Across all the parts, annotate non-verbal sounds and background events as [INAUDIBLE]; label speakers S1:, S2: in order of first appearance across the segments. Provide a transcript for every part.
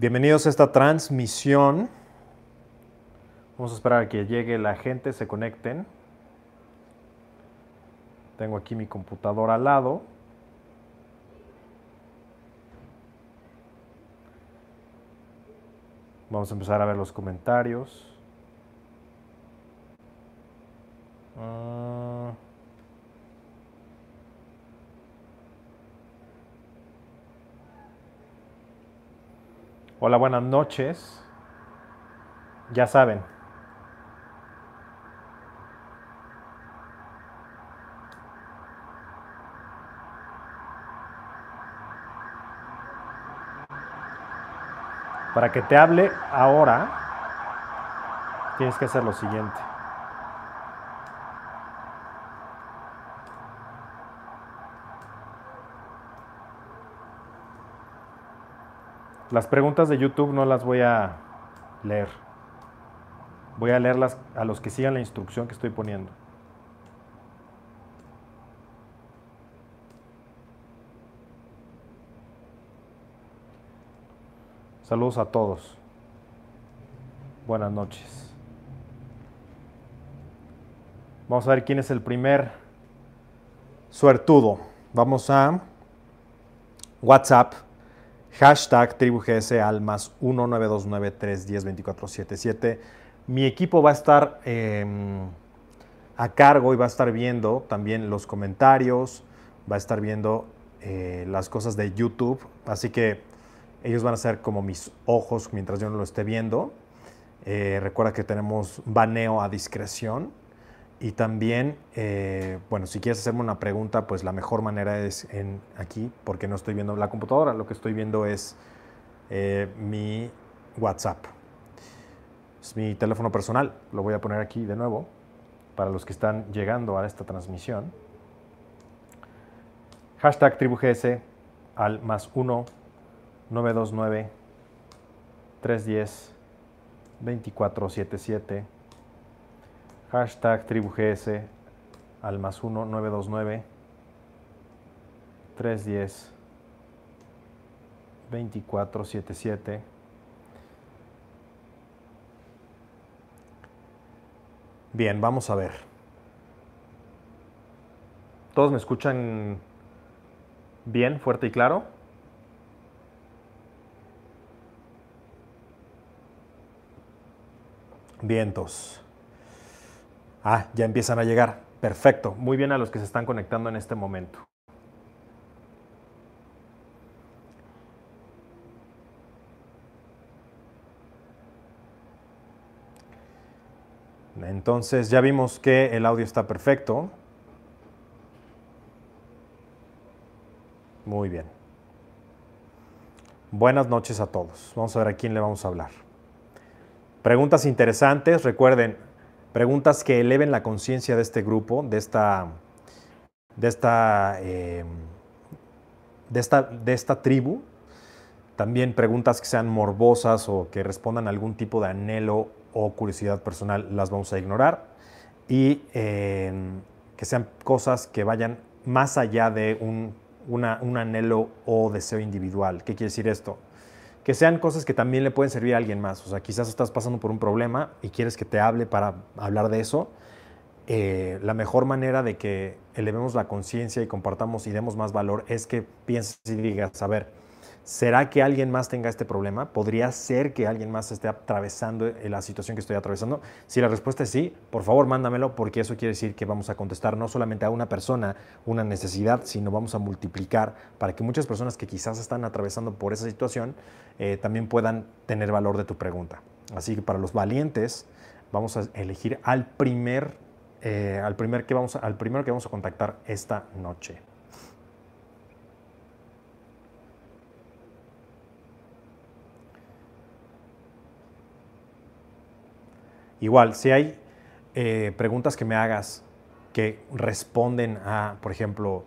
S1: Bienvenidos a esta transmisión. Vamos a esperar a que llegue la gente, se conecten. Tengo aquí mi computadora al lado. Vamos a empezar a ver los comentarios. Ah. Hola, buenas noches. Ya saben. Para que te hable ahora, tienes que hacer lo siguiente. Las preguntas de YouTube no las voy a leer. Voy a leerlas a los que sigan la instrucción que estoy poniendo. Saludos a todos. Buenas noches. Vamos a ver quién es el primer suertudo. Vamos a WhatsApp Hashtag TribuGS al más 19293102477. Mi equipo va a estar em, a cargo y va a estar viendo también los comentarios, va a estar viendo eh, las cosas de YouTube. Así que ellos van a ser como mis ojos mientras yo no lo esté viendo. Eh, recuerda que tenemos baneo a discreción. Y también, eh, bueno, si quieres hacerme una pregunta, pues la mejor manera es aquí, porque no estoy viendo la computadora, lo que estoy viendo es eh, mi WhatsApp. Es mi teléfono personal, lo voy a poner aquí de nuevo para los que están llegando a esta transmisión. Hashtag TribuGS al más 1 929 310 2477 Hashtag TribuGS al más 1 929 310 2477. Bien, vamos a ver. ¿Todos me escuchan bien, fuerte y claro? Vientos. Ah, ya empiezan a llegar. Perfecto. Muy bien a los que se están conectando en este momento. Entonces ya vimos que el audio está perfecto. Muy bien. Buenas noches a todos. Vamos a ver a quién le vamos a hablar. Preguntas interesantes. Recuerden, preguntas que eleven la conciencia de este grupo, de esta, de esta, eh, de esta, de esta tribu. También preguntas que sean morbosas o que respondan a algún tipo de anhelo o curiosidad personal, las vamos a ignorar. Y eh, que sean cosas que vayan más allá de un, un anhelo o deseo individual. ¿Qué quiere decir esto? Que sean cosas que también le pueden servir a alguien más. O sea, quizás estás pasando por un problema y quieres que te hable para hablar de eso. Eh, la mejor manera de que elevemos la conciencia y compartamos y demos más valor es que pienses y digas, a ver, ¿Será que alguien más tenga este problema? ¿Podría ser que alguien más esté atravesando eh, la situación que estoy atravesando? Si la respuesta es sí, por favor mándamelo porque eso quiere decir que vamos a contestar no solamente a una persona una necesidad, sino vamos a multiplicar para que muchas personas que quizás están atravesando por esa situación eh, también puedan tener valor de tu pregunta. Así que para los valientes vamos a elegir al primer, eh, al primer que vamos al primero que vamos a contactar esta noche. Igual, si hay eh, preguntas que me hagas que responden a, por ejemplo,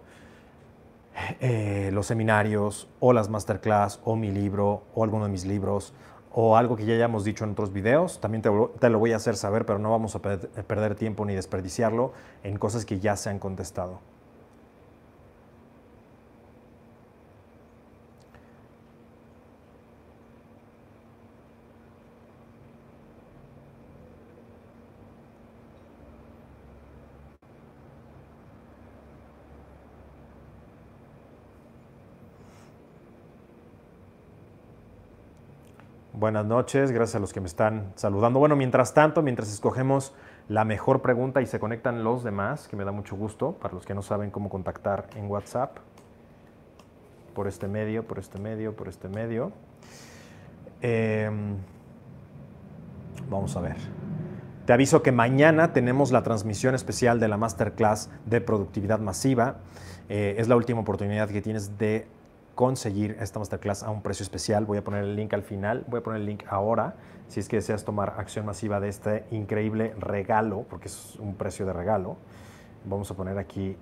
S1: eh, los seminarios o las masterclass o mi libro o alguno de mis libros o algo que ya hayamos dicho en otros videos, también te, te lo voy a hacer saber, pero no vamos a perder tiempo ni desperdiciarlo en cosas que ya se han contestado. Buenas noches, gracias a los que me están saludando. Bueno, mientras tanto, mientras escogemos la mejor pregunta y se conectan los demás, que me da mucho gusto, para los que no saben cómo contactar en WhatsApp, por este medio, por este medio, por este medio. Em, vamos a ver. Te aviso que mañana tenemos la transmisión especial de la Masterclass de Productividad Masiva. Eh, es la última oportunidad que tienes de conseguir esta masterclass a un precio especial. Voy a poner el link al final, voy a poner el link ahora, si es que deseas tomar acción masiva de este increíble regalo, porque es un precio de regalo. Vamos a poner aquí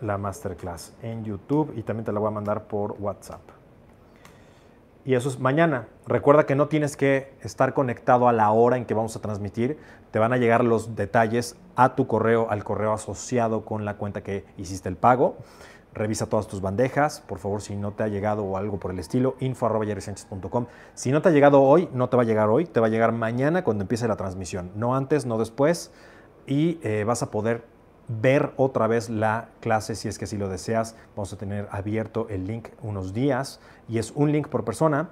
S1: la masterclass en YouTube y también te la voy a mandar por WhatsApp. Y eso es mañana. Recuerda que no tienes que estar conectado a la hora en que vamos a transmitir. Te van a llegar los detalles a tu correo, al correo asociado con la cuenta que hiciste el pago. Revisa todas tus bandejas, por favor, si no te ha llegado o algo por el estilo, info.com. Si no te ha llegado hoy, no te va a llegar hoy, te va a llegar mañana cuando empiece la transmisión. No antes, no después. Y eh, vas a poder ver otra vez la clase si es que si lo deseas. Vamos a tener abierto el link unos días y es un link por persona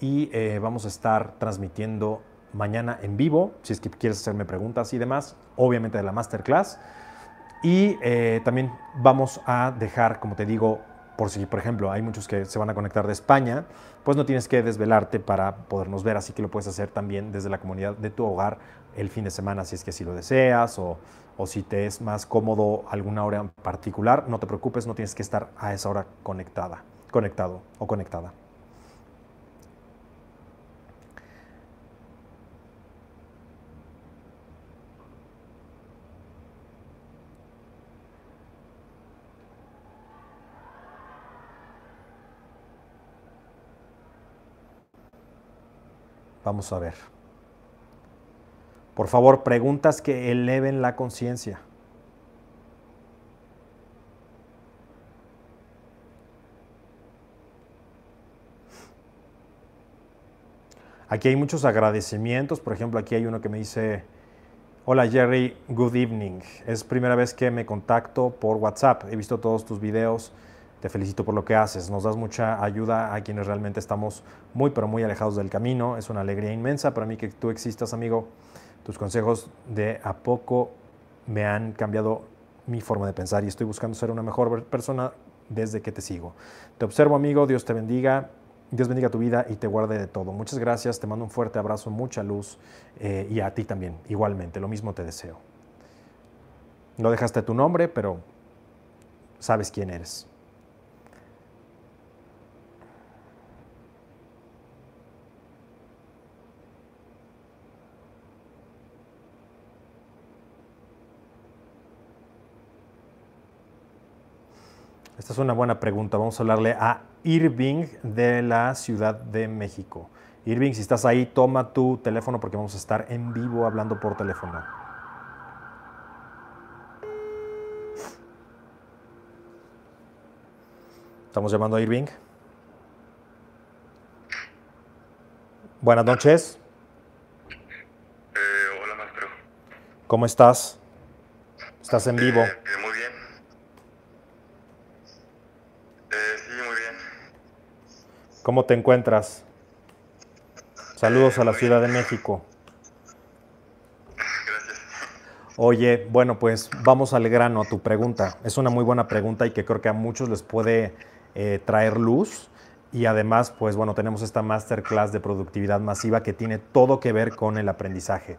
S1: y eh, vamos a estar transmitiendo mañana en vivo, si es que quieres hacerme preguntas y demás, obviamente de la masterclass. Y eh, también vamos a dejar, como te digo, por si, por ejemplo, hay muchos que se van a conectar de España, pues no tienes que desvelarte para podernos ver, así que lo puedes hacer también desde la comunidad de tu hogar el fin de semana, si es que así lo deseas, o, o si te es más cómodo alguna hora en particular, no te preocupes, no tienes que estar a esa hora conectada, conectado o conectada. Vamos a ver. Por favor, preguntas que eleven la conciencia. Aquí hay muchos agradecimientos. Por ejemplo, aquí hay uno que me dice, hola Jerry, good evening. Es primera vez que me contacto por WhatsApp. He visto todos tus videos te felicito por lo que haces. Nos das mucha ayuda a quienes realmente estamos muy, pero muy alejados del camino. Es una alegría inmensa para mí que tú existas, amigo. Tus consejos de a poco me han cambiado mi forma de pensar y estoy buscando ser una mejor persona desde que te sigo. Te observo, amigo. Dios te bendiga. Dios bendiga tu vida y te guarde de todo. Muchas gracias. Te mando un fuerte abrazo, mucha luz eh, y a ti también, igualmente. Lo mismo te deseo. No dejaste tu nombre, pero sabes quién eres. Esta es una buena pregunta. Vamos a hablarle a Irving de la Ciudad de México. Irving, si estás ahí, toma tu teléfono porque vamos a estar en vivo hablando por teléfono. Estamos llamando a Irving. Buenas noches.
S2: Eh, hola, maestro.
S1: ¿Cómo estás? Estás en vivo.
S2: Eh, bien. Eh, sí, muy bien.
S1: ¿Cómo te encuentras? Saludos a la Ciudad de México.
S2: Gracias.
S1: Oye, bueno, pues vamos al grano a tu pregunta. Es una muy buena pregunta y que creo que a muchos les puede eh, traer luz. Y además, pues bueno, tenemos esta masterclass de productividad masiva que tiene todo que ver con el aprendizaje.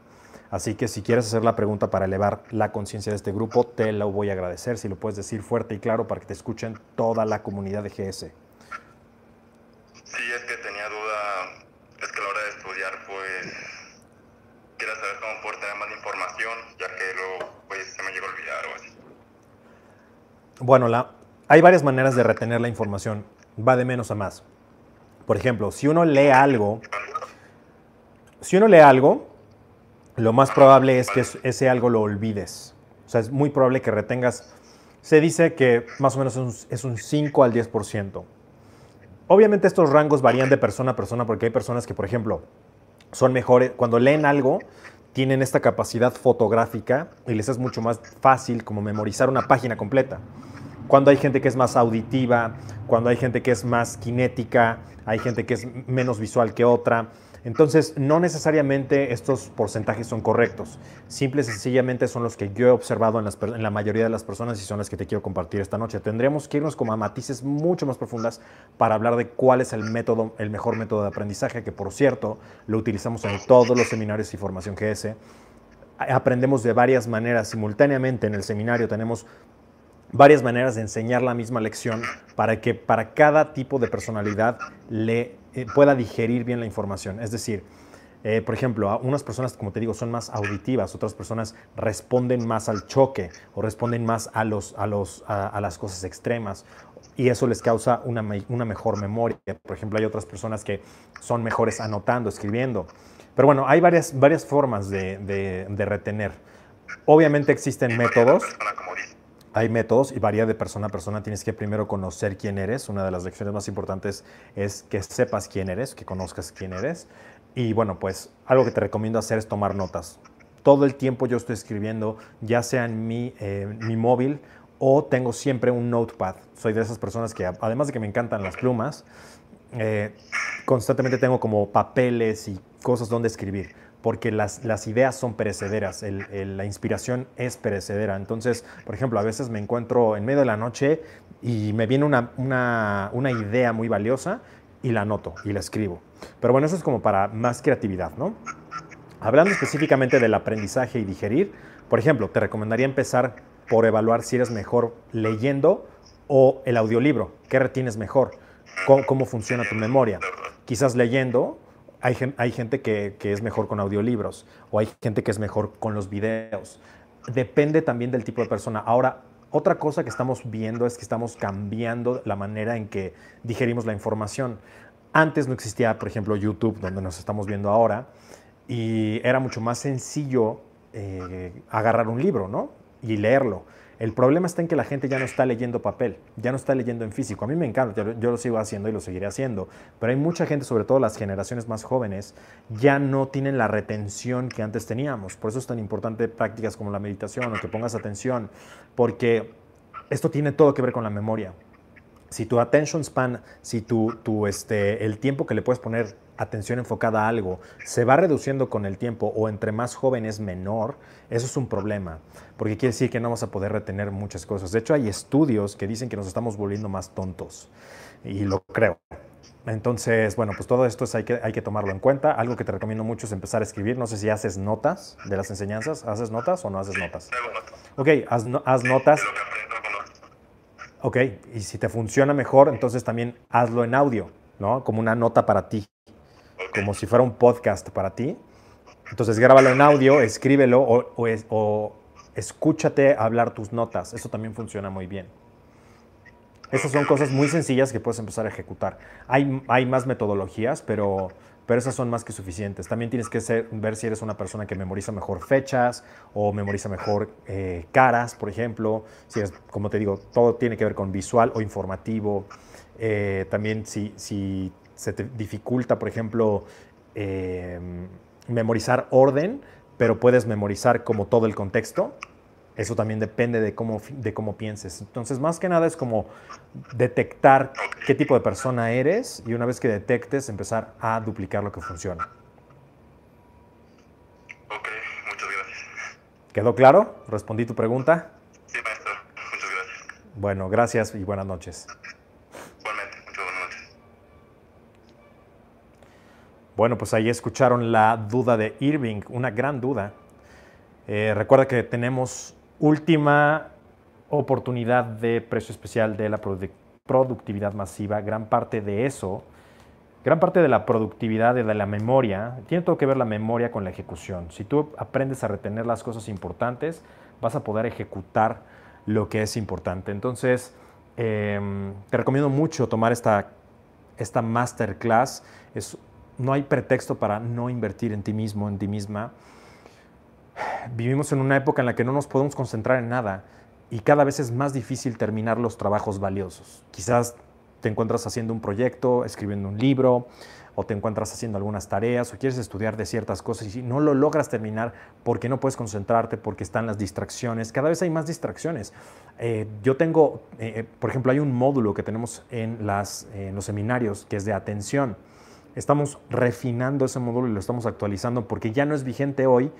S1: Así que si quieres hacer la pregunta para elevar la conciencia de este grupo, te lo voy a agradecer. Si lo puedes decir fuerte y claro para que te escuchen toda la comunidad de GS.
S2: Sí, es que tenía duda. Es que a la hora de estudiar, pues. Quiero saber cómo poder tener más información, ya que luego, pues, se me llegó a olvidar o así.
S1: Bueno, la, hay varias maneras de retener la información. Va de menos a más. Por ejemplo, si uno lee algo, si uno lee algo, lo más probable es que es- ese algo lo olvides. O sea, es muy probable que retengas. Se dice que más o menos es un, es un 5 al 10%. Obviamente estos rangos varían de persona a persona porque hay personas que, por ejemplo, son mejores, cuando leen algo, tienen esta capacidad fotográfica y les es mucho más fácil como memorizar una página completa. Cuando hay gente que es más auditiva, cuando hay gente que es más cinética, hay gente que es menos visual que otra. Entonces, no necesariamente estos porcentajes son correctos. Simple y sencillamente son los que yo he observado en, la mayoría de las personas y son las que te quiero compartir esta noche. Tendremos que irnos como a matices mucho más profundas para hablar de cuál es el método, el mejor método de aprendizaje, que por cierto, lo utilizamos en todos los seminarios y formación GS. Aprendemos de varias maneras simultáneamente en el seminario. Tenemos varias maneras de enseñar la misma lección para que para cada tipo de personalidad le eh, pueda digerir bien la información. Es decir, eh, por ejemplo, unas personas, como te digo, son más auditivas, otras personas responden más al choque o responden más a, los, a, los, a, las cosas extremas y eso les causa una, una, mejor memoria. Por ejemplo, hay otras personas que son mejores anotando, escribiendo. Pero bueno, hay varias, varias formas de, de, de retener. Obviamente existen métodos hay métodos y varía de persona a persona. Tienes que primero conocer quién eres. Una de las lecciones más importantes es que sepas quién eres, que conozcas quién eres. Y bueno, pues algo que te recomiendo hacer es tomar notas. Todo el tiempo yo estoy escribiendo, ya sea en mi, eh, mi móvil o tengo siempre un notepad. Soy de esas personas que, además de que me encantan las plumas, eh, constantemente tengo como papeles y cosas donde escribir porque las, ideas son perecederas, la inspiración es perecedera. Entonces, por ejemplo, a veces me encuentro en medio de la noche y me viene una, idea muy valiosa y la anoto y la escribo. Pero bueno, eso es como para más creatividad, ¿no? Hablando específicamente del aprendizaje y digerir, por ejemplo, te recomendaría empezar por evaluar si eres mejor leyendo o el audiolibro. ¿Qué retienes mejor? ¿Cómo, cómo funciona tu memoria? Quizás leyendo hay, gente que, es mejor con audiolibros o hay gente que es mejor con los videos. Depende también del tipo de persona. Ahora, otra cosa que estamos viendo es que estamos cambiando la manera en que digerimos la información. Antes no existía, por ejemplo, YouTube, donde nos estamos viendo ahora, y era mucho más sencillo eh, agarrar un libro, ¿no? Y leerlo. El problema está en que la gente ya no está leyendo papel, ya no está leyendo en físico. A mí me encanta, yo, lo sigo haciendo y lo seguiré haciendo, pero hay mucha gente, sobre todo las generaciones más jóvenes, ya no tienen la retención que antes teníamos. Por eso es tan importante prácticas como la meditación o que pongas atención, porque esto tiene todo que ver con la memoria. Si tu attention span, si tu, tu, este, el tiempo que le puedes poner atención enfocada a algo se va reduciendo con el tiempo o entre más joven es menor, eso es un problema, porque quiere decir que no vamos a poder retener muchas cosas. De hecho, hay estudios que dicen que nos estamos volviendo más tontos y lo creo. Entonces, bueno, pues todo esto hay, que, hay que tomarlo en cuenta. Algo que te recomiendo mucho es empezar a escribir. No sé si haces notas de las enseñanzas. ¿Haces notas o no haces notas? Ok, haz, haz notas. Ok, y si te funciona mejor, entonces también hazlo en audio, ¿no? Como una nota para ti como si fuera un podcast para ti. Entonces grábalo en audio, escríbelo o, escúchate hablar tus notas. Eso también funciona muy bien. Esas son cosas muy sencillas que puedes empezar a ejecutar. Hay, hay más metodologías, pero, pero esas son más que suficientes. También tienes que ver si eres una persona que memoriza mejor fechas o memoriza mejor eh, caras, por ejemplo. Si es, como te digo, todo tiene que ver con visual o informativo. Eh, también si, si se te dificulta, por ejemplo, em, memorizar orden, pero puedes memorizar como todo el contexto. Eso también depende de cómo, de cómo pienses. Entonces, más que nada es como detectar qué tipo de persona eres y una vez que detectes, empezar a duplicar lo que funciona.
S2: Ok, muchas gracias.
S1: ¿Quedó claro? ¿Respondí tu pregunta?
S2: Sí, maestro. Muchas gracias.
S1: Bueno, gracias y buenas noches. Bueno, pues ahí escucharon la duda de Irving, una gran duda. Eh, recuerda que tenemos última oportunidad de precio especial de la productividad masiva. Gran parte de eso, gran parte de la productividad de la memoria, tiene todo que ver la memoria con la ejecución. Si tú aprendes a retener las cosas importantes, vas a poder ejecutar lo que es importante. Entonces, em, te recomiendo mucho tomar esta, esta masterclass. No hay pretexto para no invertir en ti mismo, en ti misma. Vivimos en una época en la que no nos podemos concentrar en nada y cada vez es más difícil terminar los trabajos valiosos. Quizás te encuentras haciendo un proyecto, escribiendo un libro, o te encuentras haciendo algunas tareas, o quieres estudiar de ciertas cosas y no lo logras terminar porque no puedes concentrarte, porque están las distracciones. Cada vez hay más distracciones. Eh, yo tengo, eh, eh, por ejemplo, hay un módulo que tenemos en, los seminarios que es de atención. Estamos refinando ese módulo y lo estamos actualizando porque ya no es vigente hoy,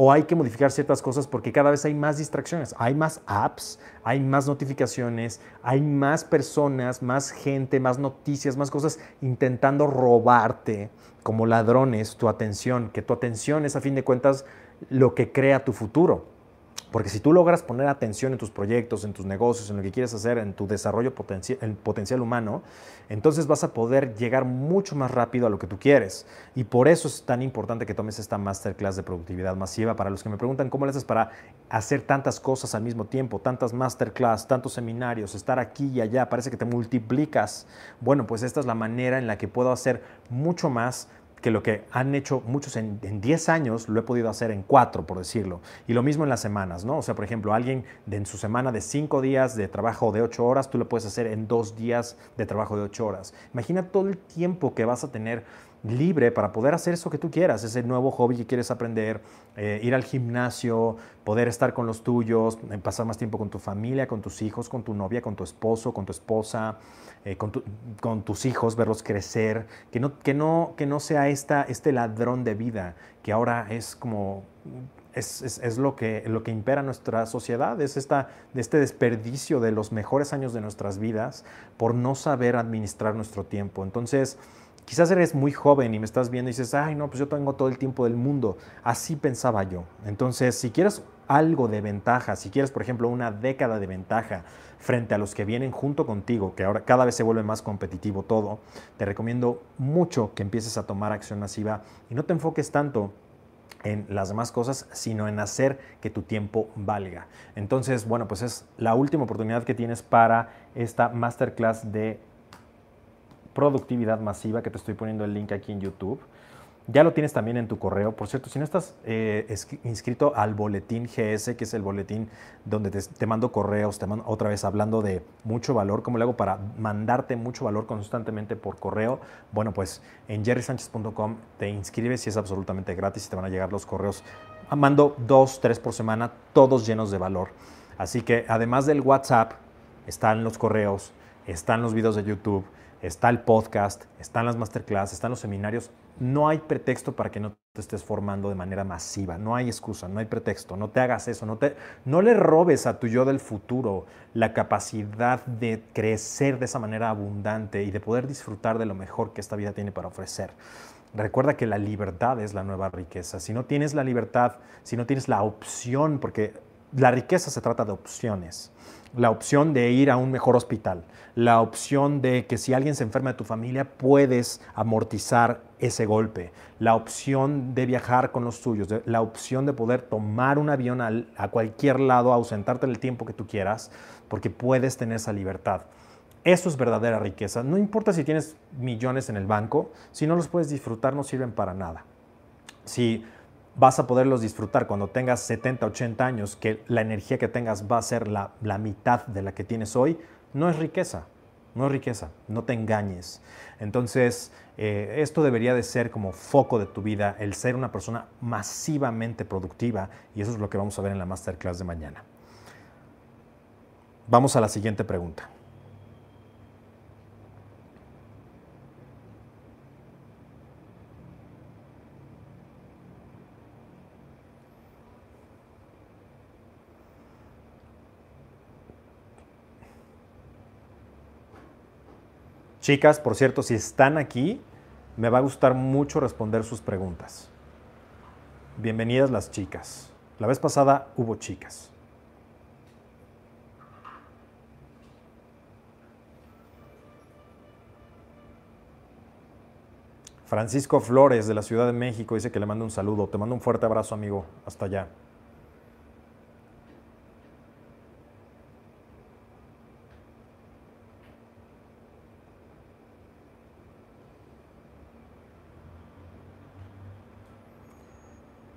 S1: o hay que modificar ciertas cosas porque cada vez hay más distracciones, hay más apps, hay más notificaciones, hay más personas, más gente, más noticias, más cosas intentando robarte como ladrones tu atención, que tu atención es a fin de cuentas lo que crea tu futuro. Porque si tú logras poner atención en tus proyectos, en tus negocios, en lo que quieres hacer, en tu desarrollo potencial, potencial humano, entonces vas a poder llegar mucho más rápido a lo que tú quieres. Y por eso es tan importante que tomes esta masterclass de productividad masiva. Para los que me preguntan cómo le haces para hacer tantas cosas al mismo tiempo, tantas masterclass, tantos seminarios, estar aquí y allá, parece que te multiplicas. Bueno, pues esta es la manera en la que puedo hacer mucho más que lo que han hecho muchos en, 10 años lo he podido hacer en 4, por decirlo. Y lo mismo en las semanas, ¿no? O sea, por ejemplo, alguien en su semana de 5 días de trabajo de 8 horas, tú lo puedes hacer en 2 días de trabajo de 8 horas. Imagina todo el tiempo que vas a tener libre para poder hacer eso que tú quieras, ese nuevo hobby que quieres aprender, eh, ir al gimnasio, poder estar con los tuyos, eh, pasar más tiempo con tu familia, con tus hijos, con tu novia, con tu esposo, con tu esposa, eh, con, tus hijos, verlos crecer, que no, que no, que no sea esta, este ladrón de vida que ahora es como es, lo, que, lo que impera nuestra sociedad, es esta, este desperdicio de los mejores años de nuestras vidas por no saber administrar nuestro tiempo. Entonces, quizás eres muy joven y me estás viendo y dices, ay, no, pues yo tengo todo el tiempo del mundo. Así pensaba yo. Entonces, si quieres algo de ventaja, si quieres, por ejemplo, una década de ventaja, frente a los que vienen junto contigo, que ahora cada vez se vuelve más competitivo todo, te recomiendo mucho que empieces a tomar acción masiva y no te enfoques tanto en las demás cosas, sino en hacer que tu tiempo valga. Entonces, bueno, pues es la última oportunidad que tienes para esta masterclass de productividad masiva que te estoy poniendo el link aquí en YouTube. Ya lo tienes también en tu correo. Por cierto, si no estás eh, inscrito al boletín GS, que es el boletín donde te, mando correos, te mando otra vez hablando de mucho valor, ¿cómo le hago para mandarte mucho valor constantemente por correo? Bueno, pues en jerrysanchez.com te inscribes y es absolutamente gratis y te van a llegar los correos. Mando dos, tres por semana, todos llenos de valor. Así que además del WhatsApp, están los correos, están los videos de YouTube, está el podcast, están las masterclass, están los seminarios no hay pretexto para que no te estés formando de manera masiva, no hay excusa, no hay pretexto, no te hagas eso, no, te, no le robes a tu yo del futuro la capacidad de crecer de esa manera abundante y de poder disfrutar de lo mejor que esta vida tiene para ofrecer. Recuerda que la libertad es la nueva riqueza. Si no tienes la libertad, si no tienes la opción, porque la riqueza se trata de opciones, la opción de ir a un mejor hospital, la opción de que si alguien se enferma de tu familia puedes amortizar ese golpe, la opción de viajar con los tuyos, la opción de poder tomar un avión a cualquier lado, ausentarte el tiempo que tú quieras, porque puedes tener esa libertad. Eso es verdadera riqueza. No importa si tienes millones en el banco, si no los puedes disfrutar no sirven para nada. Si vas a poderlos disfrutar cuando tengas 70, 80 años, que la energía que tengas va a ser la, la mitad de la que tienes hoy, no es riqueza, no es riqueza, no te engañes. Entonces, eh, esto debería de ser como foco de tu vida, el ser una persona masivamente productiva, y eso es lo que vamos a ver en la masterclass de mañana. Vamos a la siguiente pregunta. Chicas, por cierto, si están aquí, me va a gustar mucho responder sus preguntas. Bienvenidas las chicas. La vez pasada hubo chicas. Francisco Flores de la Ciudad de México dice que le mando un saludo. Te mando un fuerte abrazo, amigo. Hasta allá.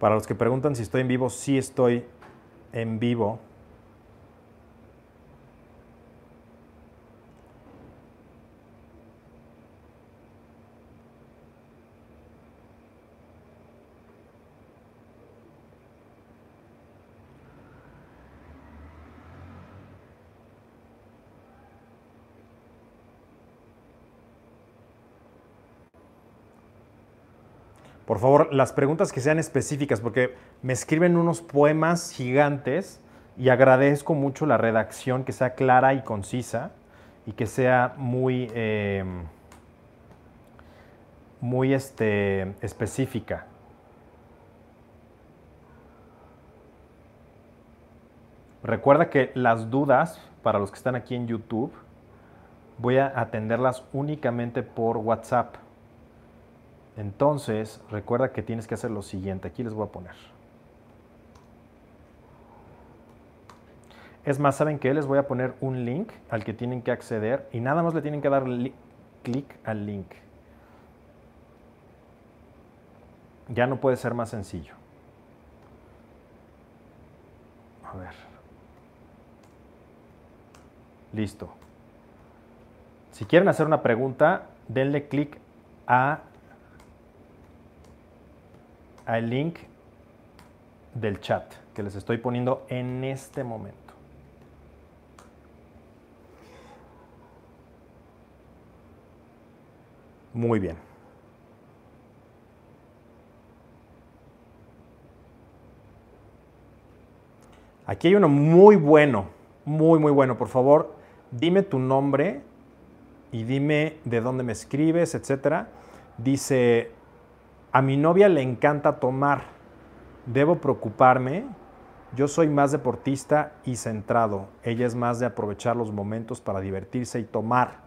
S1: Para los que preguntan si estoy en vivo, sí estoy en vivo. Favor, las preguntas que sean específicas, porque me escriben unos poemas gigantes y agradezco mucho la redacción que sea clara y concisa y que sea muy, eh, muy este, específica. Recuerda que las dudas, para los que están aquí en YouTube, voy a atenderlas únicamente por WhatsApp. Entonces, recuerda que tienes que hacer lo siguiente. Aquí les voy a poner. Es más, ¿saben qué? Les voy a poner un link al que tienen que acceder y nada más le tienen que dar clic al link. Ya no puede ser más sencillo. A ver. Listo. Si quieren hacer una pregunta, denle clic a al link del chat que les estoy poniendo en este momento. Muy bien. Aquí hay uno muy bueno, muy, muy bueno. Por favor, dime tu nombre y dime de dónde me escribes, etcétera. Dice, a mi novia le encanta tomar. ¿Debo preocuparme? Yo soy más deportista y centrado. Ella es más de aprovechar los momentos para divertirse y tomar.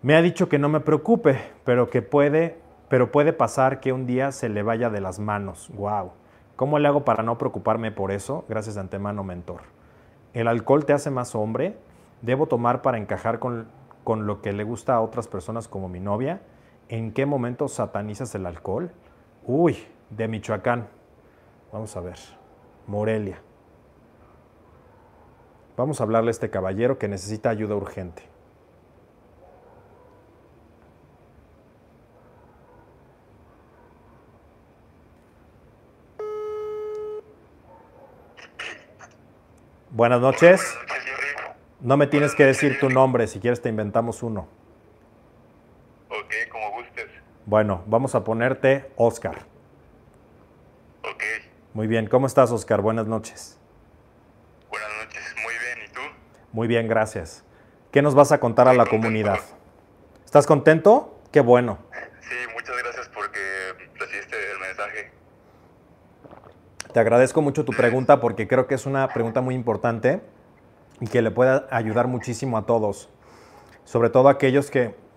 S1: Me ha dicho que no me preocupe, pero que puede, pero puede pasar que un día se le vaya de las manos. Wow. ¿Cómo le hago para no preocuparme por eso? Gracias de antemano, mentor. ¿El alcohol te hace más hombre? ¿Debo tomar para encajar con, con lo que le gusta a otras personas como mi novia? ¿En qué momento satanizas el alcohol? Uy, de Michoacán. Vamos a ver. Morelia. Vamos a hablarle a este caballero que necesita ayuda urgente. Buenas noches. No me tienes que decir tu nombre, si quieres te inventamos uno. Bueno, vamos a ponerte Oscar.
S2: Ok.
S1: Muy bien, ¿cómo estás Oscar? Buenas noches.
S2: Buenas noches, muy bien, ¿y tú?
S1: Muy bien, gracias. ¿Qué nos vas a contar a la comunidad? ¿Estás contento? Qué bueno.
S2: Sí, muchas gracias porque recibiste el mensaje.
S1: Te agradezco mucho tu pregunta porque creo que es una pregunta muy importante y que le puede ayudar muchísimo a todos, sobre todo a aquellos que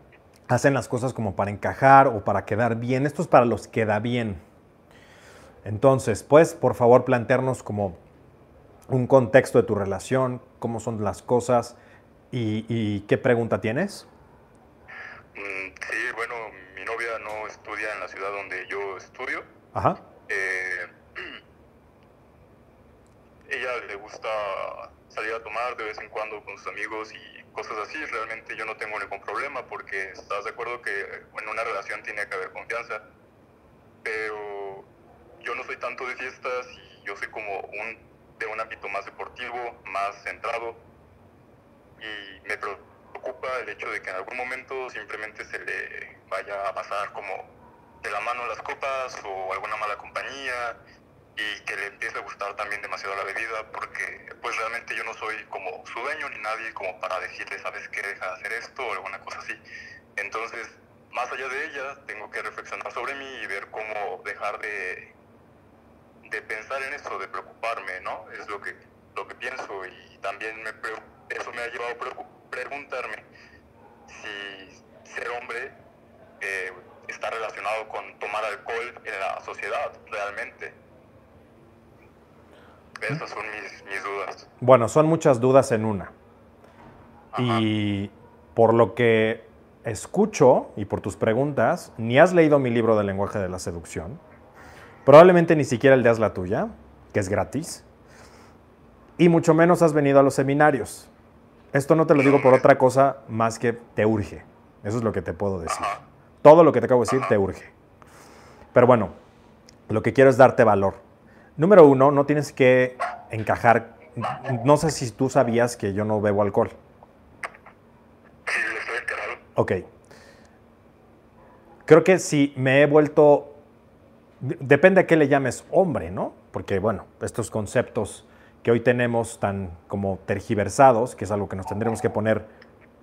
S1: hacen las cosas como para encajar o para quedar bien. Esto es para los que da bien. Entonces, pues, por favor, plantearnos como un contexto de tu relación, cómo son las cosas y, qué pregunta tienes.
S2: Mm, sí, bueno, mi novia no estudia en la ciudad donde yo estudio.
S1: Ajá. [CLEARS THROAT]
S2: ella le gusta salir a tomar de vez en cuando con sus amigos y cosas así. Realmente yo no tengo ningún problema porque estás de acuerdo que en una relación tiene que haber confianza. Pero yo no soy tanto de fiestas y yo soy como un de un ámbito más deportivo, más centrado. Y me preocupa el hecho de que en algún momento simplemente se le vaya a pasar como de la mano las copas o alguna mala compañía y que le empiece a gustar también demasiado la bebida porque pues realmente yo no soy como su dueño ni nadie como para decirle sabes que deja de hacer esto o alguna cosa así. Entonces más allá de ella tengo que reflexionar sobre mí y ver cómo dejar de de pensar en eso de preocuparme no es lo que lo que pienso y también me eso me ha llevado a preguntarme si ser hombre eh, está relacionado con tomar alcohol en la sociedad realmente esas son mis, dudas.
S1: Bueno, son muchas dudas en una. Y por lo que escucho y por tus preguntas, ni has leído mi libro de lenguaje de la seducción. Probablemente ni siquiera el de Haz la tuya, que es gratis. Y mucho menos has venido a los seminarios. Esto no te lo digo por otra cosa más que te urge. Eso es lo que te puedo decir. Todo lo que te acabo de decir te urge. Pero bueno, lo que quiero es darte valor Número uno, no tienes que encajar. No sé si tú sabías que yo no bebo alcohol.
S2: Sí, estoy
S1: Ok. Creo que si me he vuelto depende a qué le llames hombre, ¿no? Porque, bueno, estos conceptos que hoy tenemos tan como tergiversados, que es algo que nos tendremos que poner,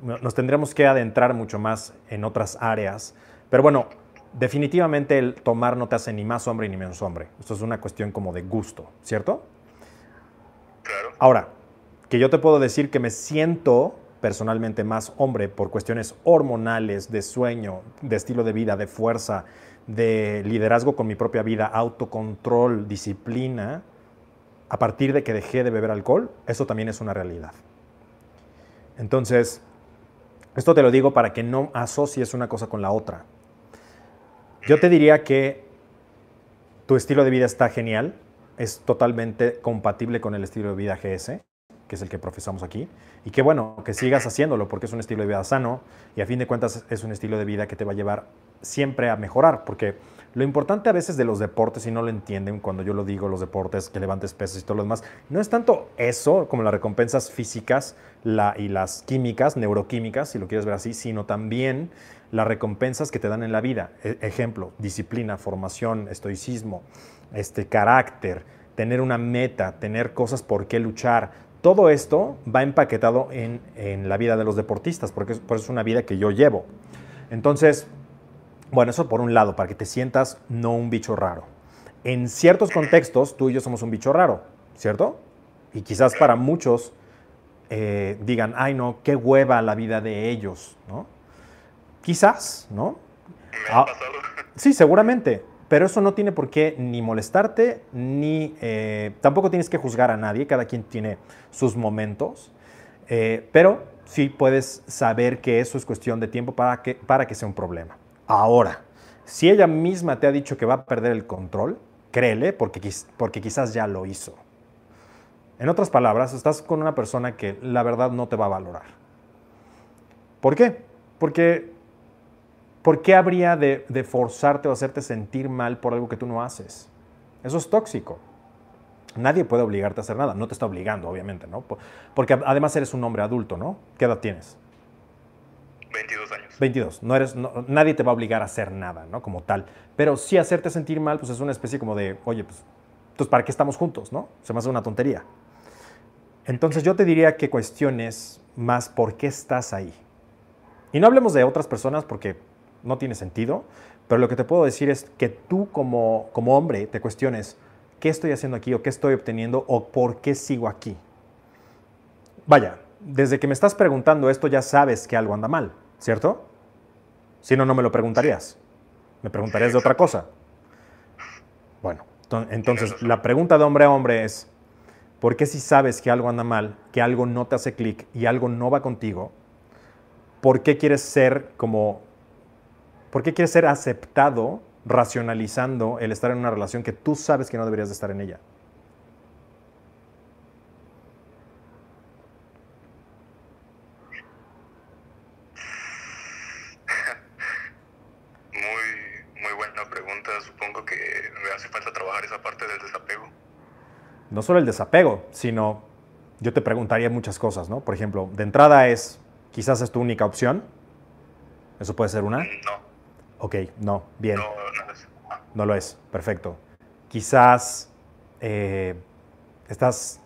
S1: nos tendremos que adentrar mucho más en otras áreas. Pero bueno, definitivamente el tomar no te hace ni más hombre ni menos hombre. Esto es una cuestión como de gusto, ¿cierto?
S2: Claro.
S1: Ahora, que yo te puedo decir que me siento personalmente más hombre por cuestiones hormonales, de sueño, de estilo de vida, de fuerza, de liderazgo con mi propia vida, autocontrol, disciplina, a partir de que dejé de beber alcohol, eso también es una realidad. Entonces, esto te lo digo para que no asocies una cosa con la otra. Yo te diría que tu estilo de vida está genial, es totalmente compatible con el estilo de vida GS, que es el que profesamos aquí, y que bueno, que sigas haciéndolo porque es un estilo de vida sano y a fin de cuentas es un estilo de vida que te va a llevar siempre a mejorar, porque lo importante a veces de los deportes, y no lo entienden cuando yo lo digo, los deportes, que levantes pesas y todo lo demás, no es tanto eso como las recompensas físicas y las químicas, neuroquímicas, si lo quieres ver así, sino también las recompensas que te dan en la vida. E- ejemplo, disciplina, formación, estoicismo, este, carácter, tener una meta, tener cosas por qué luchar. Todo esto va empaquetado en, en la vida de los deportistas, porque es una vida que yo llevo. Entonces, bueno, eso por un lado, para que te sientas no un bicho raro. En ciertos contextos, tú y yo somos un bicho raro, ¿cierto? Y quizás para muchos eh, digan, ay no, qué hueva la vida de ellos, ¿no? Quizás, ¿no?
S2: Me ha
S1: Ah. [LAUGHS] Sí, seguramente. Pero eso no tiene por qué ni molestarte, ni eh, tampoco tienes que juzgar a nadie. Cada quien tiene sus momentos. Eh, pero sí puedes saber que eso es cuestión de tiempo para que, para que sea un problema. Ahora, si ella misma te ha dicho que va a perder el control, créele porque, porque quizás ya lo hizo. En otras palabras, estás con una persona que la verdad no te va a valorar. ¿Por qué? Porque ¿por qué habría de, de forzarte o hacerte sentir mal por algo que tú no haces? Eso es tóxico. Nadie puede obligarte a hacer nada. No te está obligando, obviamente, ¿no? Por- Porque además eres un hombre adulto, ¿no? ¿Qué edad tienes?
S2: 22 años.
S1: 22. No eres, nadie te va a obligar a hacer nada, ¿no? Como tal. Pero sí hacerte sentir mal, pues es una especie como de, oye, pues, entonces, ¿para qué estamos juntos, no? Se me hace una tontería. Entonces, yo te diría que cuestiones más por qué estás ahí. Y no hablemos de otras personas porque no tiene sentido, pero lo que te puedo decir es que tú como, como hombre te cuestiones qué estoy haciendo aquí o qué estoy obteniendo o por qué sigo aquí. Vaya, desde que me estás preguntando esto ya sabes que algo anda mal, ¿cierto? Si no, no me lo preguntarías. Me preguntarías de otra cosa. Bueno, to- entonces la pregunta de hombre a hombre es, ¿por qué si sabes que algo anda mal, que algo no te hace clic y algo no va contigo, ¿por qué quieres ser como, por qué quieres ser aceptado racionalizando el estar en una relación que tú sabes que no deberías de estar en ella?
S2: Muy, muy buena pregunta. Supongo que me hace falta trabajar esa parte del desapego.
S1: No solo el desapego, sino yo te preguntaría muchas cosas, ¿no? Por ejemplo, de entrada es, quizás es tu única opción. Eso puede ser una.
S2: No,
S1: Ok, no, bien,
S2: no, no es.
S1: no lo es, perfecto. Quizás eh, estás,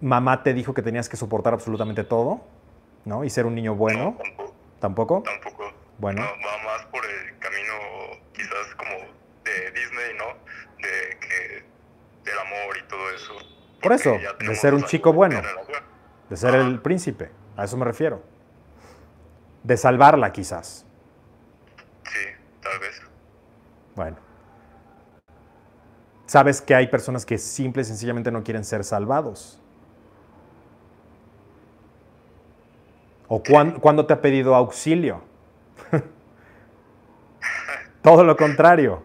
S1: mamá te dijo que tenías que soportar absolutamente todo, ¿no? Y ser un niño bueno,
S2: No,
S1: tampoco.
S2: tampoco. Tampoco.
S1: Bueno.
S2: No, va más por el camino, quizás como de Disney, ¿no? De que del amor y todo eso.
S1: Por eso, de ser un chico bueno.
S2: de
S1: ser el príncipe, a eso me refiero. De salvarla quizás.
S2: Sí, tal vez.
S1: Bueno. Sabes que hay personas que simple y sencillamente no quieren ser salvados. ¿O cuán- cuándo te ha pedido auxilio? [LAUGHS] Todo lo contrario.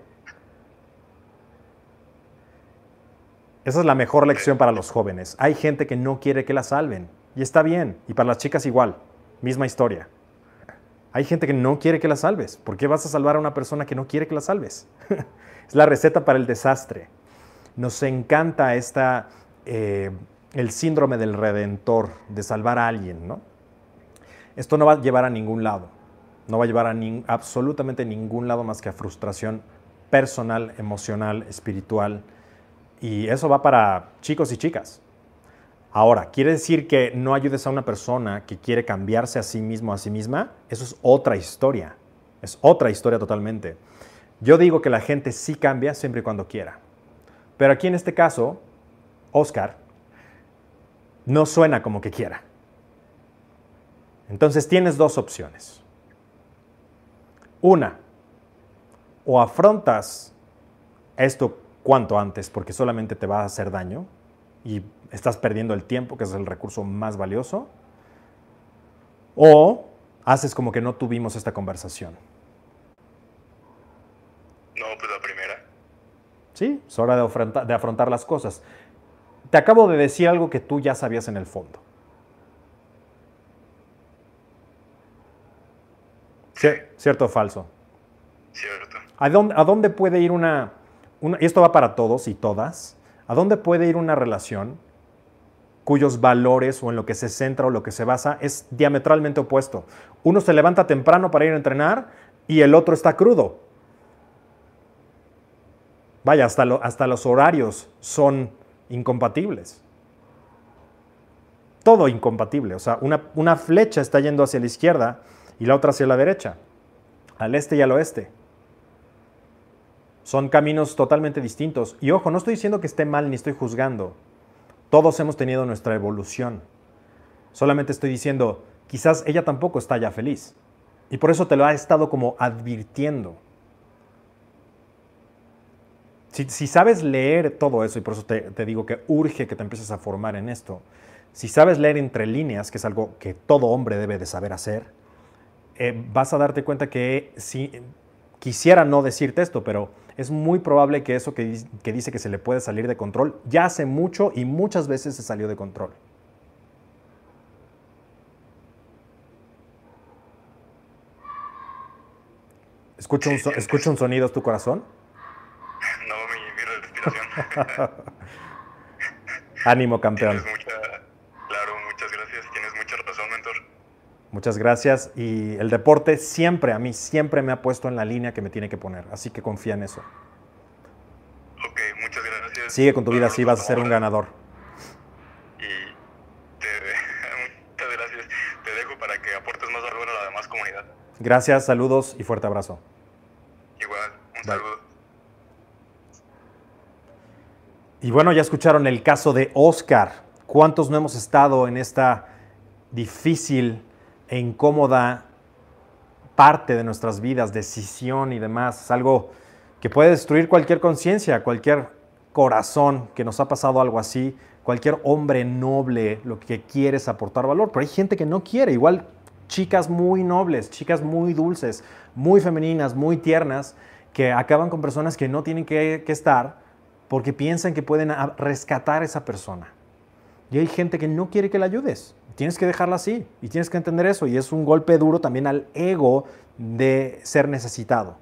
S1: Esa es la mejor lección para los jóvenes. Hay gente que no quiere que la salven. Y está bien. Y para las chicas igual. Misma historia. Hay gente que no quiere que la salves. ¿Por qué vas a salvar a una persona que no quiere que la salves? [LAUGHS] es la receta para el desastre. Nos encanta esta, eh, el síndrome del redentor, de salvar a alguien, ¿no? Esto no va a llevar a ningún lado. No va a llevar a nin- absolutamente ningún lado más que a frustración personal, emocional, espiritual. Y eso va para chicos y chicas. Ahora, ¿quiere decir que no ayudes a una persona que quiere cambiarse a sí mismo, a sí misma? Eso es otra historia. Es otra historia totalmente. Yo digo que la gente sí cambia siempre y cuando quiera. Pero aquí en este caso, Oscar no suena como que quiera. Entonces tienes dos opciones. Una, o afrontas esto cuanto antes porque solamente te va a hacer daño y estás perdiendo el tiempo, que es el recurso más valioso, o haces como que no tuvimos esta conversación.
S2: No, pues la primera.
S1: Sí, es hora de afrontar, de afrontar las cosas. Te acabo de decir algo que tú ya sabías en el fondo. ¿Cierto o falso?
S2: Cierto.
S1: ¿A dónde, ¿A dónde, puede ir una, y esto va para todos y todas, a dónde puede ir una relación cuyos valores o en lo que se centra o lo que se basa es diametralmente opuesto? Uno se levanta temprano para ir a entrenar y el otro está crudo. Vaya, hasta, hasta los horarios son incompatibles. Todo incompatible. O sea, una, una flecha está yendo hacia la izquierda y la otra hacia la derecha, al este y al oeste. Son caminos totalmente distintos. Y ojo, no estoy diciendo que esté mal ni estoy juzgando. Todos hemos tenido nuestra evolución. Solamente estoy diciendo, quizás ella tampoco está ya feliz. Y por eso te lo ha estado como advirtiendo. Si, sabes leer todo eso, y por eso te, te digo que urge que te empieces a formar en esto, si sabes leer entre líneas, que es algo que todo hombre debe de saber hacer, eh, vas a darte cuenta que si quisiera no decirte esto, pero es muy probable que eso que, que, dice que se le puede salir de control ya hace mucho y muchas veces se salió de control. ¿Escucha un, so, ¿escucha un sonido tu corazón?
S2: No, mi, mi respiración. [LAUGHS]
S1: Ánimo, campeón.
S2: Mucha, claro, muchas gracias. Tienes mucha razón, mentor.
S1: Muchas gracias. Y el deporte siempre, a mí, siempre me ha puesto en la línea que me tiene que poner. Así que confía en eso.
S2: Ok, muchas gracias.
S1: Sigue con tu vida así, vas a ser un ganador.
S2: Y te, [LAUGHS] muchas gracias. Te dejo para que aportes más valor a la demás comunidad.
S1: Gracias, saludos y fuerte abrazo.
S2: Igual, un
S1: Bye.
S2: saludo.
S1: Y bueno, ya escucharon el caso de Oscar. ¿Cuántos no hemos estado en esta difícil e incómoda parte de nuestras vidas, decisión y demás? Algo que puede destruir cualquier conciencia, cualquier corazón que nos ha pasado algo así, cualquier hombre noble, lo que quiere es aportar valor, pero hay gente que no quiere, igual chicas muy nobles, chicas muy dulces, muy femeninas, muy tiernas, que acaban con personas que no tienen que, que estar porque piensan que pueden rescatar a esa persona. Y hay gente que no quiere que la ayudes. Tienes que dejarla así y tienes que entender eso. Y es un golpe duro también al ego de ser necesitado.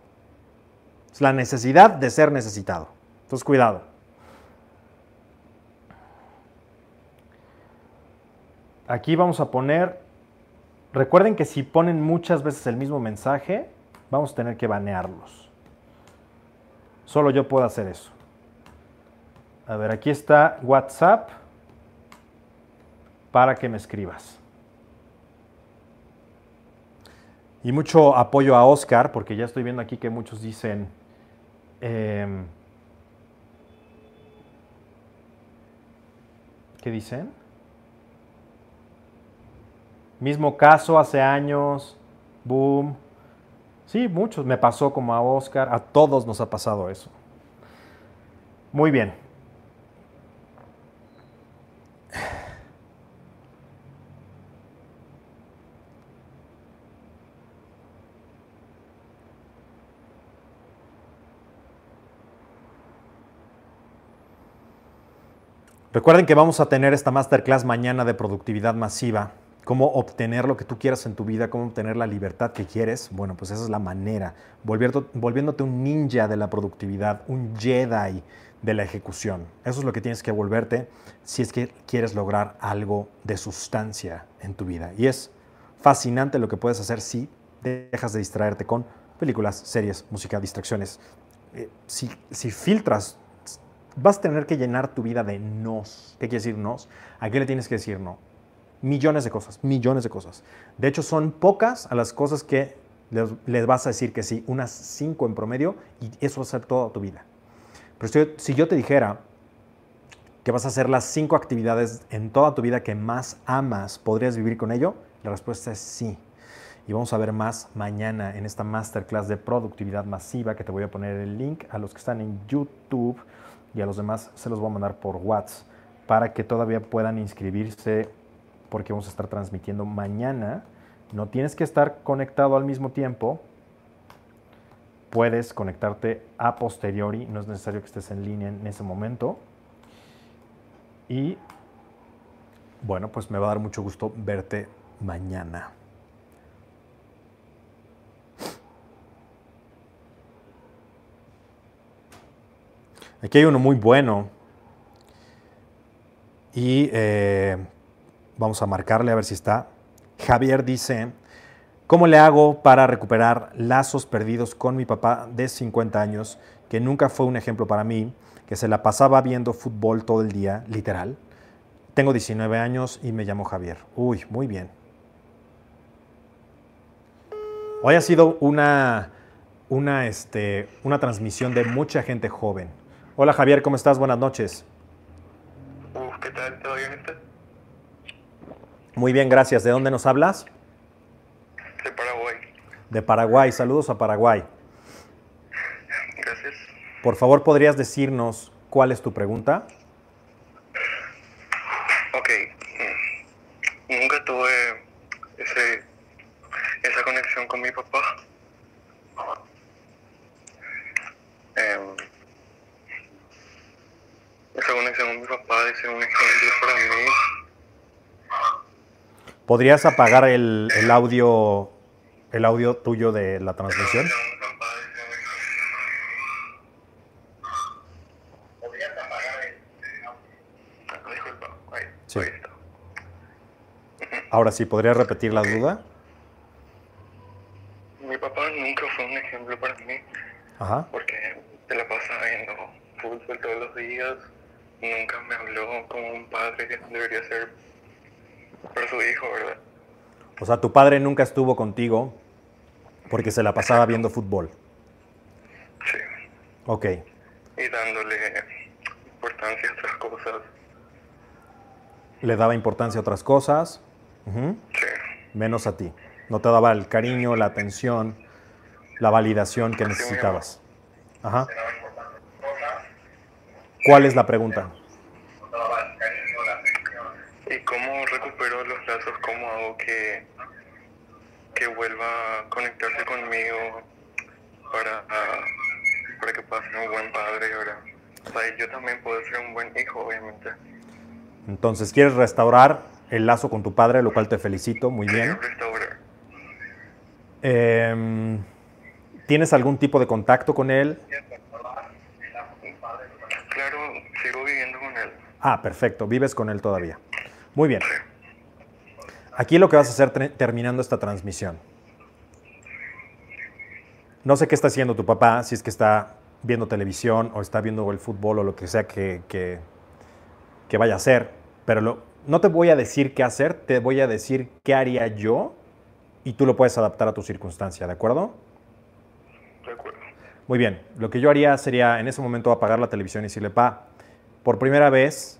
S1: Es la necesidad de ser necesitado. Entonces, cuidado. Aquí vamos a poner, recuerden que si ponen muchas veces el mismo mensaje, vamos a tener que banearlos. Solo yo puedo hacer eso. A ver, aquí está WhatsApp para que me escribas. Y mucho apoyo a Oscar, porque ya estoy viendo aquí que muchos dicen, eh, ¿qué dicen? Mismo caso hace años, boom. Sí, muchos, me pasó como a Oscar, a todos nos ha pasado eso. Muy bien. Recuerden que vamos a tener esta masterclass mañana de productividad masiva. Cómo obtener lo que tú quieras en tu vida, cómo obtener la libertad que quieres. Bueno, pues esa es la manera. Volviéndote un ninja de la productividad, un Jedi de la ejecución. Eso es lo que tienes que volverte si es que quieres lograr algo de sustancia en tu vida. Y es fascinante lo que puedes hacer si dejas de distraerte con películas, series, música, distracciones, eh, si, si filtras, vas a tener que llenar tu vida de nos. ¿Qué quiere decir nos? ¿A qué le tienes que decir no? Millones de cosas, millones de cosas. De hecho, son pocas las cosas que les vas a decir que sí, unas cinco en promedio, y eso va a ser toda tu vida. Pero si, si yo te dijera que vas a hacer las cinco actividades en toda tu vida que más amas, ¿podrías vivir con ello? La respuesta es sí. Y vamos a ver más mañana en esta masterclass de productividad masiva que te voy a poner el link a los que están en YouTube y a los demás se los voy a mandar por WhatsApp para que todavía puedan inscribirse porque vamos a estar transmitiendo mañana. No tienes que estar conectado al mismo tiempo. Puedes conectarte a posteriori, no es necesario que estés en línea en ese momento. Y bueno, pues me va a dar mucho gusto verte mañana. Aquí hay uno muy bueno. Y eh, vamos a marcarle a ver si está. Javier dice, ¿cómo le hago para recuperar lazos perdidos con mi papá de 50 años, que nunca fue un ejemplo para mí, que se la pasaba viendo fútbol todo el día, literal? Tengo 19 años y me llamo Javier. Uy, muy bien. Hoy ha sido una, una, este, una transmisión de mucha gente joven. Hola Javier, ¿cómo estás? Buenas noches.
S3: Uf, ¿qué tal? ¿Todo bien?
S1: Muy bien, gracias. ¿De dónde nos hablas?
S3: De Paraguay.
S1: De Paraguay. Saludos a Paraguay.
S3: Gracias.
S1: Por favor, ¿podrías decirnos cuál es tu pregunta?
S3: Ok. mm, Nunca tuve ese, esa conexión con mi papá. Em, esa conexión con mi papá de ser un ejemplo para mí.
S1: ¿Podrías apagar el, el audio, el audio tuyo de la transmisión? Sí. Ahora sí, ¿podrías repetir la duda?
S3: Mi papá nunca fue un ejemplo para mí
S1: Ajá.
S3: porque se la pasa viendo fútbol todos los días. Nunca me habló como un padre que debería ser para su hijo, ¿verdad?
S1: O sea, tu padre nunca estuvo contigo porque se la pasaba viendo fútbol.
S3: Sí.
S1: Ok.
S3: Y dándole importancia a otras cosas.
S1: Le daba importancia a otras cosas,
S3: Sí.
S1: menos a ti. No te daba el cariño, la atención, la validación que necesitabas. Ajá. ¿Cuál es la pregunta?
S3: ¿Y cómo lazos? ¿Cómo hago que, que vuelva a conectarse conmigo para, para que pueda ser un buen padre, ¿verdad? Sea, yo también puedo ser un buen hijo, obviamente.
S1: Entonces, ¿quieres restaurar el lazo con tu padre, lo cual te felicito, muy bien.
S3: Restaurar.
S1: Em, ¿Tienes algún tipo de contacto con él?
S3: Claro, sigo viviendo con él.
S1: Ah, perfecto, vives con él todavía. Muy bien. Aquí lo que vas a hacer terminando esta transmisión. No sé qué está haciendo tu papá, si es que está viendo televisión o está viendo el fútbol o lo que sea que, que- que vaya a hacer, pero lo- no te voy a decir qué hacer, te voy a decir qué haría yo y tú lo puedes adaptar a tu circunstancia, ¿de acuerdo?
S3: De acuerdo.
S1: Muy bien, lo que yo haría sería en ese momento apagar la televisión y decirle, pa, por primera vez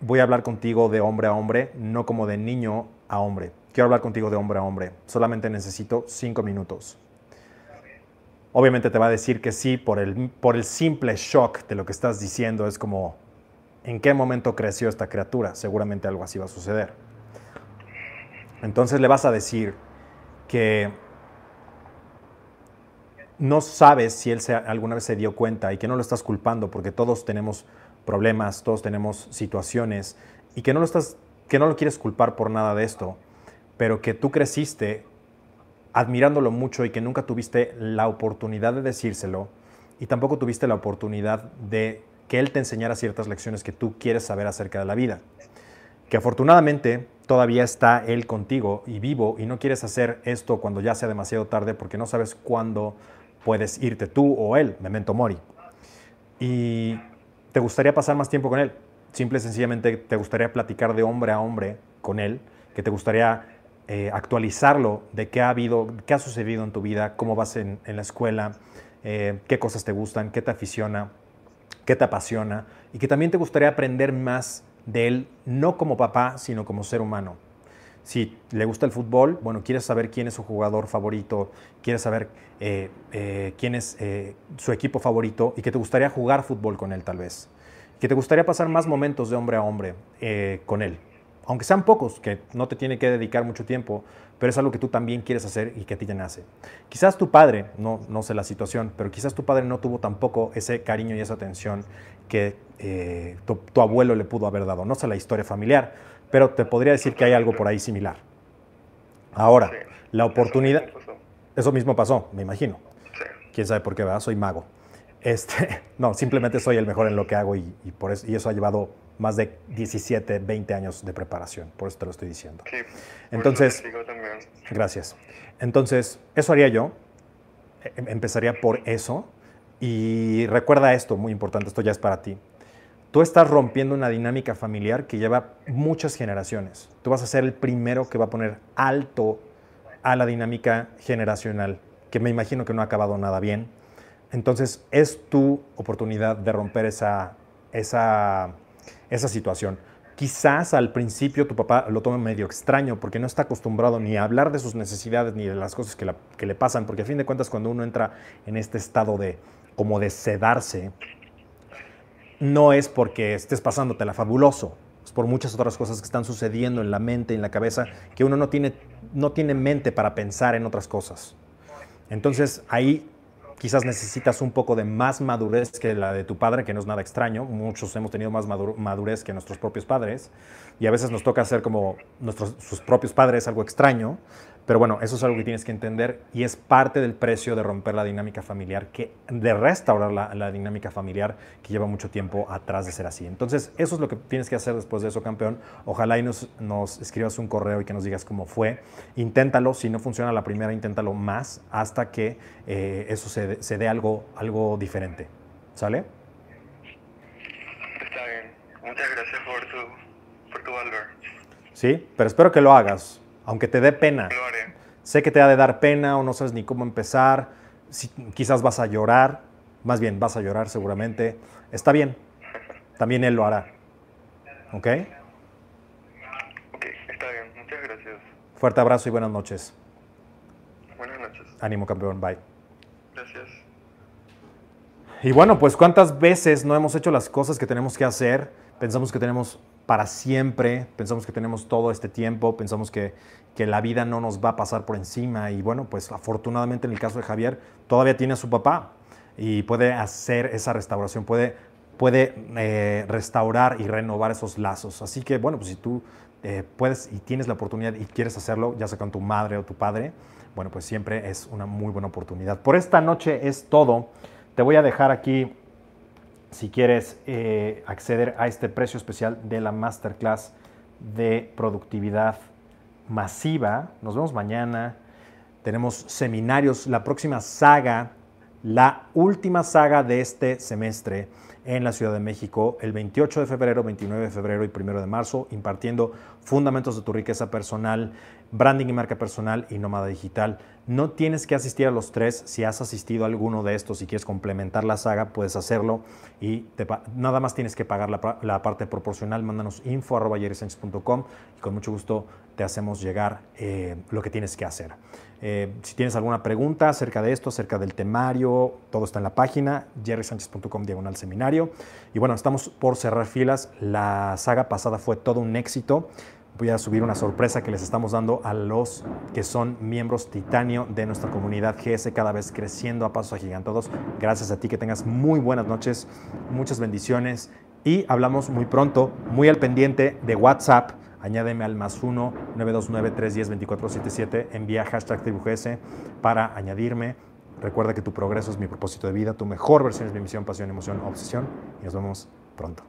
S1: voy a hablar contigo de hombre a hombre, no como de niño a hombre. Quiero hablar contigo de hombre a hombre. Solamente necesito cinco minutos. Obviamente te va a decir que sí por el, por el simple shock de lo que estás diciendo. Es como, ¿en qué momento creció esta criatura? Seguramente algo así va a suceder. Entonces le vas a decir que no sabes si él se- alguna vez se dio cuenta y que no lo estás culpando porque todos tenemos problemas, todos tenemos situaciones y que no lo estás que no lo quieres culpar por nada de esto, pero que tú creciste admirándolo mucho y que nunca tuviste la oportunidad de decírselo y tampoco tuviste la oportunidad de que él te enseñara ciertas lecciones que tú quieres saber acerca de la vida. Que afortunadamente todavía está él contigo y vivo y no quieres hacer esto cuando ya sea demasiado tarde porque no sabes cuándo puedes irte tú o él, memento mori. Y te gustaría pasar más tiempo con él. Simple y sencillamente te gustaría platicar de hombre a hombre con él, que te gustaría eh, actualizarlo de qué ha habido, qué ha sucedido en tu vida, cómo vas en, la escuela, eh, qué cosas te gustan, qué te aficiona, qué te apasiona y que también te gustaría aprender más de él, no como papá, sino como ser humano. Si le gusta el fútbol, bueno, quieres saber quién es su jugador favorito, quieres saber eh, eh, quién es eh, su equipo favorito y que te gustaría jugar fútbol con él tal vez. Que te gustaría pasar más momentos de hombre a hombre con él. Aunque sean pocos, que no te tiene que dedicar mucho tiempo, pero es algo que tú también quieres hacer y que a ti te nace. Quizás tu padre, no, no sé la situación, pero quizás tu padre no tuvo tampoco ese cariño y esa atención que tu abuelo le pudo haber dado. No sé la historia familiar, pero te podría decir que hay algo por ahí similar. Ahora, la oportunidad... Eso mismo pasó, me imagino. ¿Quién sabe por qué, verdad? Soy mago. Este, [LAUGHS] no, simplemente soy el mejor en lo que hago y, por eso, y eso ha llevado más de 17, 20 años de preparación, por eso te lo estoy diciendo. Sí, Entonces, gracias. Entonces, eso haría yo. Em, empezaría por eso. Y recuerda esto, muy importante, esto ya es para ti tú estás rompiendo una dinámica familiar que lleva muchas generaciones. Tú vas a ser el primero que va a poner alto a la dinámica generacional, que me imagino que no ha acabado nada bien. Entonces es tu oportunidad de romper esa, esa, esa situación. Quizás al principio tu papá lo tome medio extraño porque no está acostumbrado ni a hablar de sus necesidades ni de las cosas que, que le pasan, porque a fin de cuentas cuando uno entra en este estado de como de sedarse, no es porque estés pasándotela fabuloso, es por muchas otras cosas que están sucediendo en la mente, en la cabeza, que uno no tiene, no tiene mente para pensar en otras cosas. Entonces ahí quizás necesitas un poco de más madurez que la de tu padre, que no es nada extraño. Muchos hemos tenido más madurez que nuestros propios padres y a veces nos toca hacer como nuestros, sus propios padres algo extraño, pero bueno, eso es algo que tienes que entender y es parte del precio de romper la dinámica familiar, que, de restaurar la, dinámica familiar que lleva mucho tiempo atrás de ser así. Entonces, eso es lo que tienes que hacer después de eso, campeón. Ojalá y nos, nos escribas un correo y que nos digas cómo fue. Inténtalo, si no funciona la primera, inténtalo más hasta que eh, eso se, se dé algo, algo diferente. ¿Sale?
S2: Está bien. Muchas gracias por tu, por tu valor.
S1: Sí, pero espero que lo hagas aunque te dé pena. Sé que te ha de dar pena o no sabes ni cómo empezar, si, quizás vas a llorar, más bien vas a llorar seguramente. Está bien, también él lo hará. ¿Ok?
S2: Ok, está bien, muchas gracias.
S1: Fuerte abrazo y buenas noches.
S2: Buenas noches.
S1: Ánimo campeón, bye.
S2: Gracias.
S1: Y bueno, pues cuántas veces no hemos hecho las cosas que tenemos que hacer, pensamos que tenemos para siempre, pensamos que tenemos todo este tiempo, pensamos que, que, la vida no nos va a pasar por encima y bueno, pues afortunadamente en el caso de Javier todavía tiene a su papá y puede hacer esa restauración, puede, puede eh, restaurar y renovar esos lazos. Así que bueno, pues si tú eh, puedes y tienes la oportunidad y quieres hacerlo, ya sea con tu madre o tu padre, bueno, pues siempre es una muy buena oportunidad. Por esta noche es todo. Te voy a dejar aquí si quieres eh, acceder a este precio especial de la masterclass de productividad masiva. Nos vemos mañana. Tenemos seminarios, la próxima saga, la última saga de este semestre en la Ciudad de México, el 28 de febrero, 29 de febrero y 1 de marzo, impartiendo fundamentos de tu riqueza personal, branding y marca personal y nómada digital. No tienes que asistir a los tres. Si has asistido a alguno de estos y quieres complementar la saga, puedes hacerlo y nada más tienes que pagar la, parte proporcional. Mándanos info arroba y con mucho gusto te hacemos llegar eh, lo que tienes que hacer. Eh, si tienes alguna pregunta acerca de esto, acerca del temario, todo está en la página jerrysanchez.com diagonal seminario. Y bueno, estamos por cerrar filas. La saga pasada fue todo un éxito voy a subir una sorpresa que les estamos dando a los que son miembros titanio de nuestra comunidad GS, cada vez creciendo a pasos agigantados. Gracias a ti, que tengas muy buenas noches, muchas bendiciones y hablamos muy pronto, muy al pendiente de WhatsApp. Añádeme al más 1 929 310 2477. Envía hashtag TribuGS para añadirme. Recuerda que tu progreso es mi propósito de vida, tu mejor versión es mi misión, pasión, emoción, obsesión. Y nos vemos pronto.